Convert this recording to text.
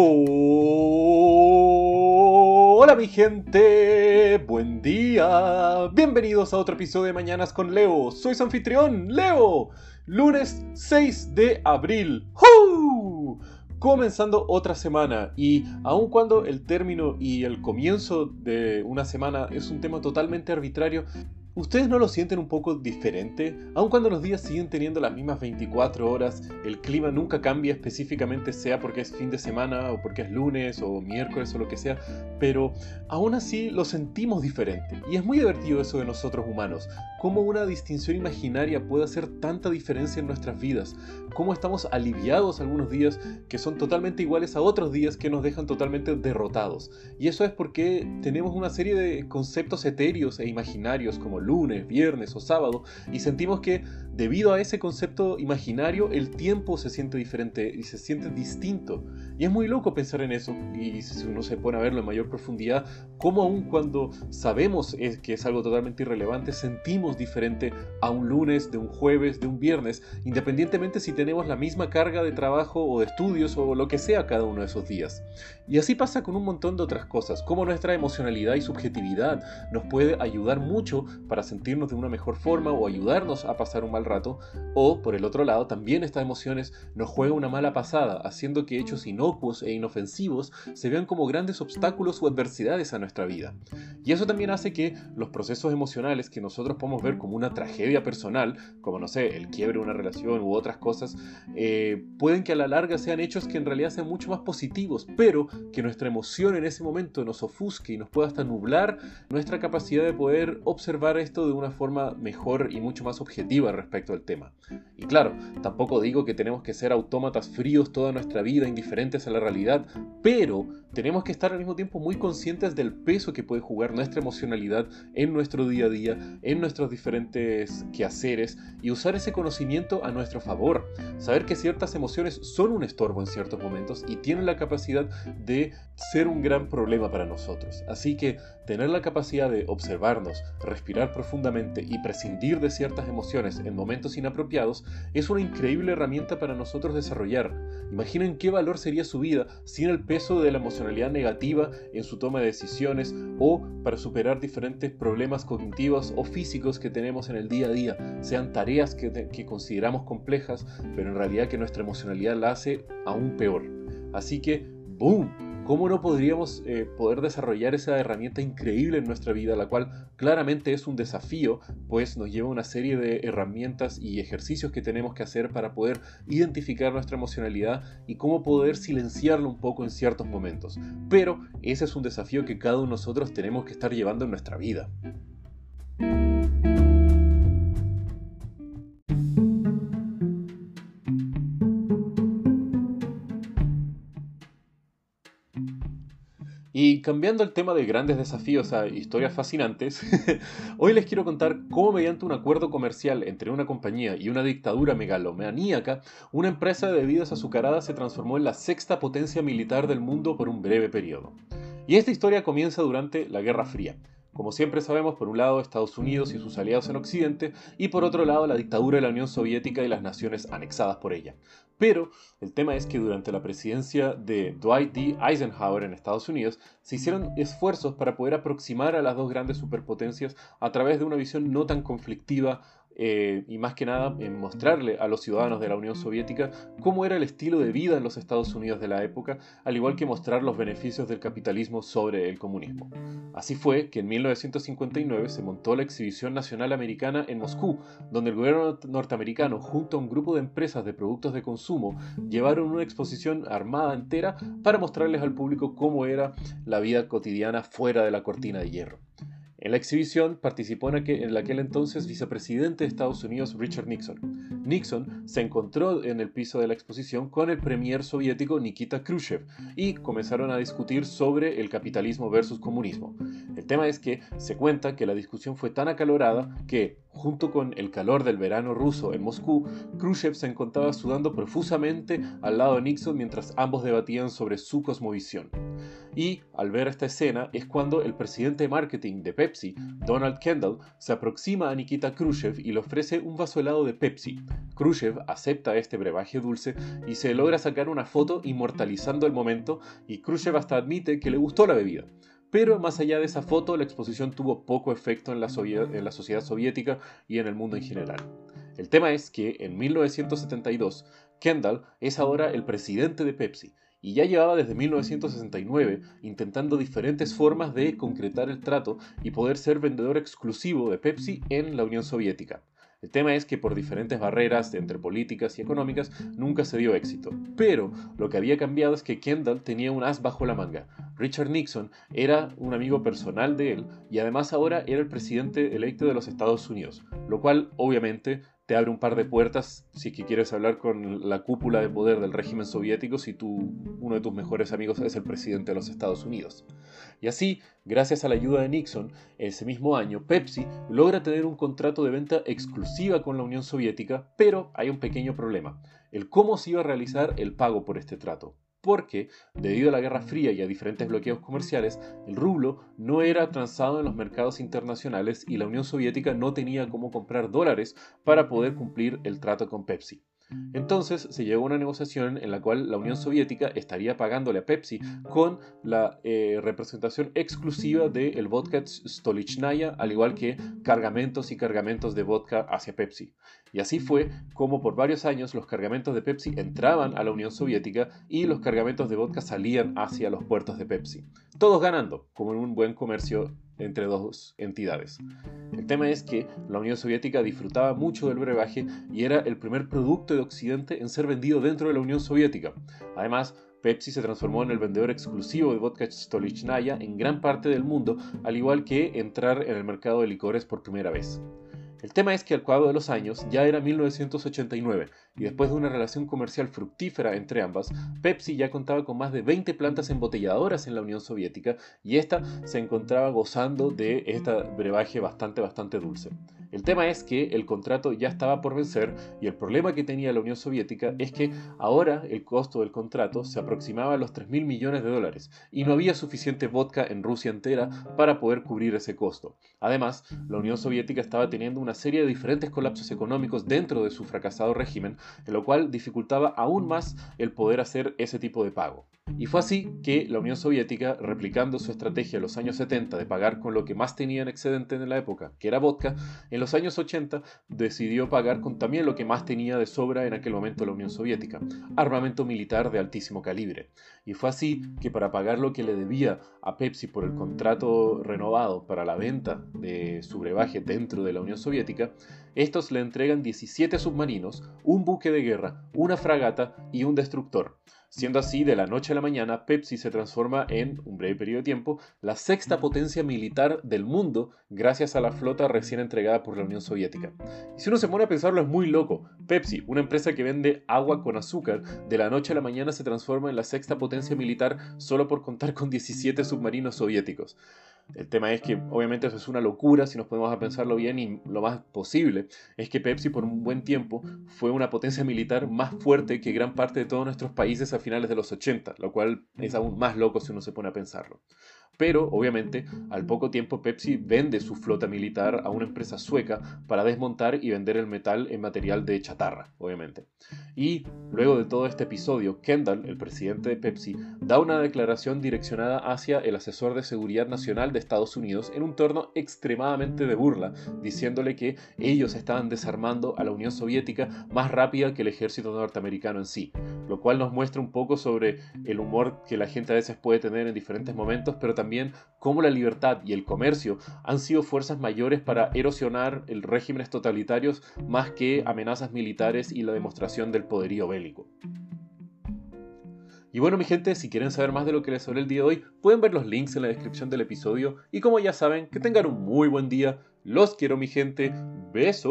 Hola mi gente, buen día, bienvenidos a otro episodio de Mañanas con Leo, soy su anfitrión, Leo, lunes 6 de abril, comenzando otra semana. Y aun cuando el término y el comienzo de una semana es un tema totalmente arbitrario, ¿Ustedes no lo sienten un poco diferente? Aun cuando los días siguen teniendo las mismas 24 horas, el clima nunca cambia específicamente, sea porque es fin de semana o porque es lunes o miércoles o lo que sea, pero aún así lo sentimos diferente. Y es muy divertido eso de nosotros humanos, cómo una distinción imaginaria puede hacer tanta diferencia en nuestras vidas, cómo estamos aliviados algunos días que son totalmente iguales a otros días que nos dejan totalmente derrotados. Y eso es porque tenemos una serie de conceptos etéreos e imaginarios como lunes, viernes o sábado, y sentimos que debido a ese concepto imaginario el tiempo se siente diferente y se siente distinto. Y es muy loco pensar en eso, y si uno se pone a verlo en mayor profundidad, cómo aun cuando sabemos que es algo totalmente irrelevante, sentimos diferente a un lunes, de un jueves, de un viernes, independientemente si tenemos la misma carga de trabajo o de estudios o lo que sea cada uno de esos días. Y así pasa con un montón de otras cosas, como nuestra emocionalidad y subjetividad nos puede ayudar mucho para sentirnos de una mejor forma o ayudarnos a pasar un mal rato, o por el otro lado también estas emociones nos juegan una mala pasada, haciendo que hechos inocuos e inofensivos se vean como grandes obstáculos o adversidades a nuestra vida. Y eso también hace que los procesos emocionales que nosotros podemos ver como una tragedia personal, como no sé, el quiebre de una relación u otras cosas, eh, pueden que a la larga sean hechos que en realidad sean mucho más positivos, pero que nuestra emoción en ese momento nos ofusque y nos pueda hasta nublar nuestra capacidad de poder observar esto de una forma mejor y mucho más objetiva respecto al tema. Y claro, tampoco digo que tenemos que ser autómatas fríos toda nuestra vida, indiferentes a la realidad, pero tenemos que estar al mismo tiempo muy conscientes del peso que puede jugar nuestra emocionalidad en nuestro día a día, en nuestros diferentes quehaceres y usar ese conocimiento a nuestro favor. Saber que ciertas emociones son un estorbo en ciertos momentos y tienen la capacidad de ser un gran problema para nosotros. Así que tener la capacidad de observarnos, respirar profundamente y prescindir de ciertas emociones en momentos inapropiados es una increíble herramienta para nosotros desarrollar. Imaginen qué valor sería su vida sin el peso de la emocionalidad negativa en su toma de decisiones o para superar diferentes problemas cognitivos o físicos que tenemos en el día a día, sean tareas que, que consideramos complejas, pero en realidad que nuestra emocionalidad la hace aún peor. Así que, ¡boom! ¿Cómo no podríamos eh, poder desarrollar esa herramienta increíble en nuestra vida, la cual claramente es un desafío, pues nos lleva una serie de herramientas y ejercicios que tenemos que hacer para poder identificar nuestra emocionalidad y cómo poder silenciarlo un poco en ciertos momentos? Pero ese es un desafío que cada uno de nosotros tenemos que estar llevando en nuestra vida. Y cambiando el tema de grandes desafíos a historias fascinantes, hoy les quiero contar cómo mediante un acuerdo comercial entre una compañía y una dictadura megalomaníaca, una empresa de bebidas azucaradas se transformó en la sexta potencia militar del mundo por un breve periodo. Y esta historia comienza durante la Guerra Fría, como siempre sabemos, por un lado Estados Unidos y sus aliados en Occidente, y por otro lado la dictadura de la Unión Soviética y las naciones anexadas por ella. Pero el tema es que durante la presidencia de Dwight D. Eisenhower en Estados Unidos se hicieron esfuerzos para poder aproximar a las dos grandes superpotencias a través de una visión no tan conflictiva eh, y más que nada en mostrarle a los ciudadanos de la Unión Soviética cómo era el estilo de vida en los Estados Unidos de la época, al igual que mostrar los beneficios del capitalismo sobre el comunismo. Así fue que en 1959 se montó la Exhibición Nacional Americana en Moscú, donde el gobierno norteamericano junto a un grupo de empresas de productos de consumo llevaron una exposición armada entera para mostrarles al público cómo era la vida cotidiana fuera de la cortina de hierro. En la exhibición participó en aquel, entonces vicepresidente de Estados Unidos Richard Nixon. Nixon se encontró en el piso de la exposición con el premier soviético Nikita Khrushchev y comenzaron a discutir sobre el capitalismo versus comunismo. El tema es que se cuenta que la discusión fue tan acalorada que, junto con el calor del verano ruso en Moscú, Khrushchev se encontraba sudando profusamente al lado de Nixon mientras ambos debatían sobre su cosmovisión. Y al ver esta escena es cuando el presidente de marketing de Pepsi, Donald Kendall, se aproxima a Nikita Khrushchev y le ofrece un vaso helado de Pepsi. Khrushchev acepta este brebaje dulce y se logra sacar una foto inmortalizando el momento y Khrushchev hasta admite que le gustó la bebida. Pero más allá de esa foto, la exposición tuvo poco efecto en la, en la sociedad soviética y en el mundo en general. El tema es que en 1972, Kendall es ahora el presidente de Pepsi y ya llevaba desde 1969 intentando diferentes formas de concretar el trato y poder ser vendedor exclusivo de Pepsi en la Unión Soviética. El tema es que por diferentes barreras entre políticas y económicas nunca se dio éxito. Pero lo que había cambiado es que Kendall tenía un as bajo la manga. Richard Nixon era un amigo personal de él y además ahora era el presidente electo de los Estados Unidos, lo cual obviamente te abre un par de puertas si es que quieres hablar con la cúpula de poder del régimen soviético si tú, uno de tus mejores amigos es el presidente de los Estados Unidos. Y así, gracias a la ayuda de Nixon, ese mismo año Pepsi logra tener un contrato de venta exclusiva con la Unión Soviética, pero hay un pequeño problema, el cómo se iba a realizar el pago por este trato porque, debido a la Guerra Fría y a diferentes bloqueos comerciales, el rublo no era transado en los mercados internacionales y la Unión Soviética no tenía cómo comprar dólares para poder cumplir el trato con Pepsi. Entonces se llegó a una negociación en la cual la Unión Soviética estaría pagándole a Pepsi con la eh, representación exclusiva del el vodka Stolichnaya, al igual que cargamentos y cargamentos de vodka hacia Pepsi. Y así fue como por varios años los cargamentos de Pepsi entraban a la Unión Soviética y los cargamentos de vodka salían hacia los puertos de Pepsi. Todos ganando, como en un buen comercio entre dos entidades. El tema es que la Unión Soviética disfrutaba mucho del brebaje y era el primer producto de Occidente en ser vendido dentro de la Unión Soviética. Además, Pepsi se transformó en el vendedor exclusivo de vodka Stolichnaya en gran parte del mundo, al igual que entrar en el mercado de licores por primera vez. El tema es que al cabo de los años ya era 1989 y después de una relación comercial fructífera entre ambas, Pepsi ya contaba con más de 20 plantas embotelladoras en la Unión Soviética y esta se encontraba gozando de este brebaje bastante bastante dulce. El tema es que el contrato ya estaba por vencer y el problema que tenía la Unión Soviética es que ahora el costo del contrato se aproximaba a los 3 mil millones de dólares y no había suficiente vodka en Rusia entera para poder cubrir ese costo. Además, la Unión Soviética estaba teniendo una serie de diferentes colapsos económicos dentro de su fracasado régimen, en lo cual dificultaba aún más el poder hacer ese tipo de pago. Y fue así que la Unión Soviética, replicando su estrategia en los años 70 de pagar con lo que más tenía en excedente en la época, que era vodka, en los años 80 decidió pagar con también lo que más tenía de sobra en aquel momento la Unión Soviética, armamento militar de altísimo calibre. Y fue así que para pagar lo que le debía a Pepsi por el contrato renovado para la venta de su brebaje dentro de la Unión Soviética, estos le entregan 17 submarinos, un buque de guerra, una fragata y un destructor. Siendo así, de la noche a la mañana, Pepsi se transforma en, un breve periodo de tiempo, la sexta potencia militar del mundo gracias a la flota recién entregada por la Unión Soviética. Y si uno se pone a pensarlo es muy loco. Pepsi, una empresa que vende agua con azúcar, de la noche a la mañana se transforma en la sexta potencia militar solo por contar con 17 submarinos soviéticos. El tema es que obviamente eso es una locura si nos podemos a pensarlo bien y lo más posible es que Pepsi por un buen tiempo fue una potencia militar más fuerte que gran parte de todos nuestros países a finales de los 80, lo cual es aún más loco si uno se pone a pensarlo. Pero, obviamente, al poco tiempo Pepsi vende su flota militar a una empresa sueca para desmontar y vender el metal en material de chatarra, obviamente. Y luego de todo este episodio, Kendall, el presidente de Pepsi, da una declaración direccionada hacia el asesor de seguridad nacional de Estados Unidos en un torno extremadamente de burla, diciéndole que ellos estaban desarmando a la Unión Soviética más rápida que el ejército norteamericano en sí, lo cual nos muestra un poco sobre el humor que la gente a veces puede tener en diferentes momentos, pero también también cómo la libertad y el comercio han sido fuerzas mayores para erosionar el regímenes totalitarios más que amenazas militares y la demostración del poderío bélico. Y bueno mi gente, si quieren saber más de lo que les hablé el día de hoy, pueden ver los links en la descripción del episodio y como ya saben, que tengan un muy buen día, los quiero mi gente, besos.